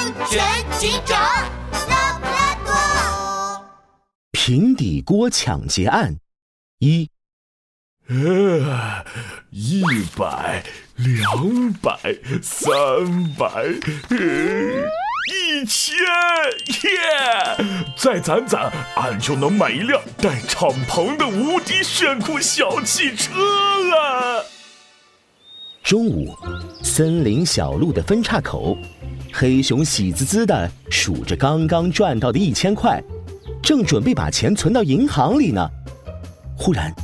安全警长拉布拉多。平底锅抢劫案一，呃，一百、两百、三百，呃，一千，耶！再攒攒，俺就能买一辆带敞篷的无敌炫酷小汽车了。中午，森林小路的分岔口，黑熊喜滋滋地数着刚刚赚到的一千块，正准备把钱存到银行里呢。忽然，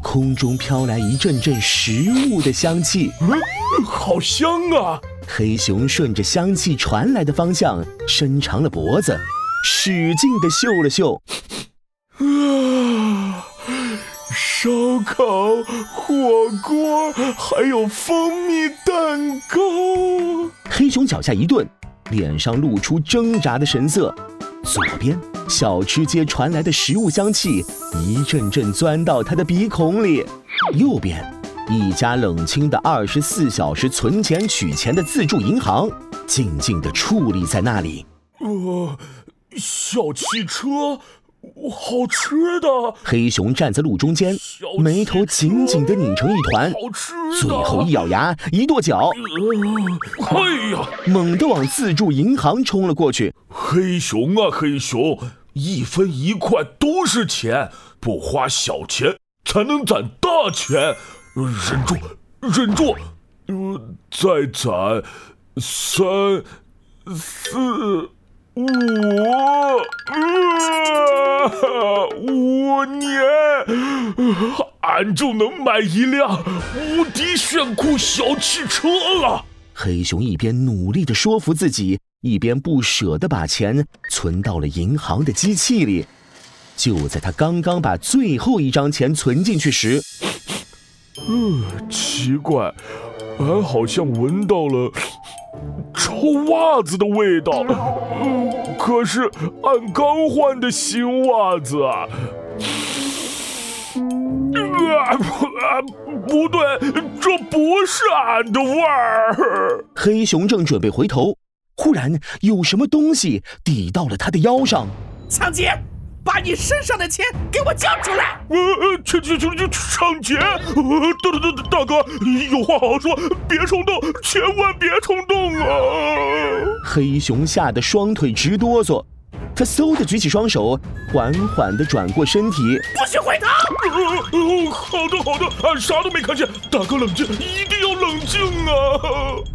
空中飘来一阵阵食物的香气，嗯，好香啊！黑熊顺着香气传来的方向伸长了脖子，使劲地嗅了嗅。烧烤、火锅，还有蜂蜜蛋糕。黑熊脚下一顿，脸上露出挣扎的神色。左边，小吃街传来的食物香气一阵阵钻到他的鼻孔里；右边，一家冷清的二十四小时存钱取钱的自助银行，静静地矗立在那里。呃，小汽车。好吃的！黑熊站在路中间，眉头紧紧的拧成一团，最后一咬牙，一跺脚，哎呀，猛地往自助银行冲了过去。黑熊啊，黑熊，一分一块都是钱，不花小钱才能攒大钱。忍住，忍住，呃，再攒三四。五呃五年，俺就能买一辆无敌炫酷小汽车了。黑熊一边努力的说服自己，一边不舍得把钱存到了银行的机器里。就在他刚刚把最后一张钱存进去时，呃，奇怪，俺好像闻到了。臭袜子的味道，可是俺刚换的新袜子啊！啊，不对，这不是俺的味儿。黑熊正准备回头，忽然有什么东西抵到了他的腰上，抢劫！把你身上的钱给我交出来！呃呃，抢抢抢抢抢劫！大大大大哥，有话好好说，别冲动，千万别冲动啊！黑熊吓得双腿直哆嗦，他嗖的举起双手，缓缓的转过身体，不许回头！呃，好的好的，俺啥都没看见，大哥冷静，一定要冷静啊！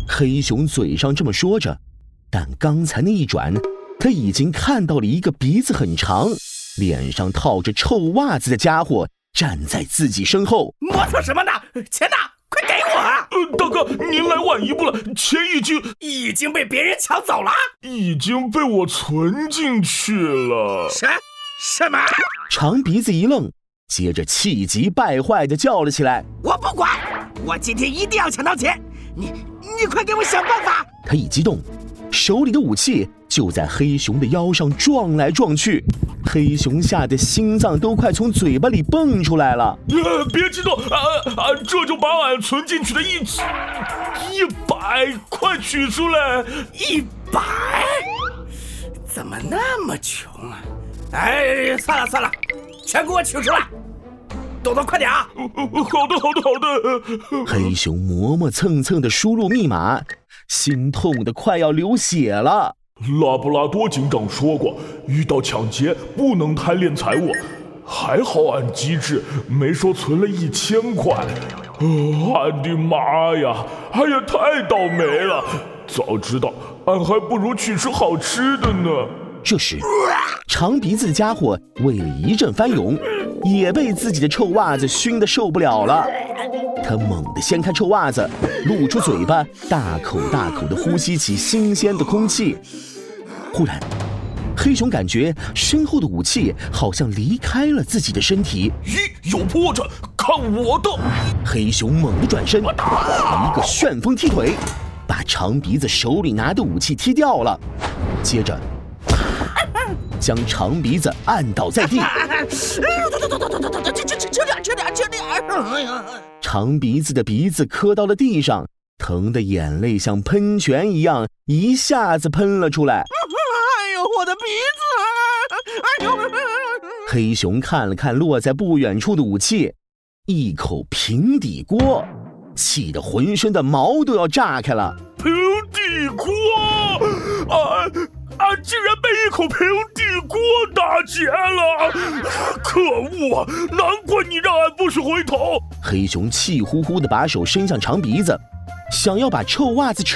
黑熊嘴上这么说着，但刚才那一转，他已经看到了一个鼻子很长。脸上套着臭袜子的家伙站在自己身后，磨蹭什么呢？钱呢？快给我！呃，大哥，您来晚一步了，钱已经已经被别人抢走了，已经被我存进去了。什什么？长鼻子一愣，接着气急败坏的叫了起来：“我不管，我今天一定要抢到钱！你你快给我想办法！”他一激动，手里的武器就在黑熊的腰上撞来撞去。黑熊吓得心脏都快从嘴巴里蹦出来了！呃，别激动，啊啊，这就把俺存进去的一一百块取出来！一百？怎么那么穷啊？哎，算了算了，全给我取出来！朵朵，快点啊！好的，好的，好的。黑熊磨磨蹭蹭的输入密码，心痛的快要流血了。拉布拉多警长说过，遇到抢劫不能贪恋财物。还好俺机智，没说存了一千块。俺的妈呀！哎呀，太倒霉了！早知道，俺还不如去吃好吃的呢。这时，长鼻子的家伙胃里一阵翻涌，也被自己的臭袜子熏得受不了了。他猛地掀开臭袜子，露出嘴巴，大口大口地呼吸起新鲜的空气。忽然，黑熊感觉身后的武器好像离开了自己的身体。咦，有破绽！看我的！黑熊猛地转身，一个旋风踢腿，把长鼻子手里拿的武器踢掉了。接着，将长鼻子按倒在地。哎呦，等等等等等等等，这这这这点这点这点！哎呀，长鼻子的鼻子磕到了地上，疼得眼泪像喷泉一样一下子喷了出来。哎呦，我的鼻子！哎呦！黑熊看了看落在不远处的武器，一口平底锅，气得浑身的毛都要炸开了。平底锅！啊俺！竟然被一口平底锅打劫了！可恶！难怪你让俺不许回头。黑熊气呼呼地把手伸向长鼻子，想要把臭袜子扯。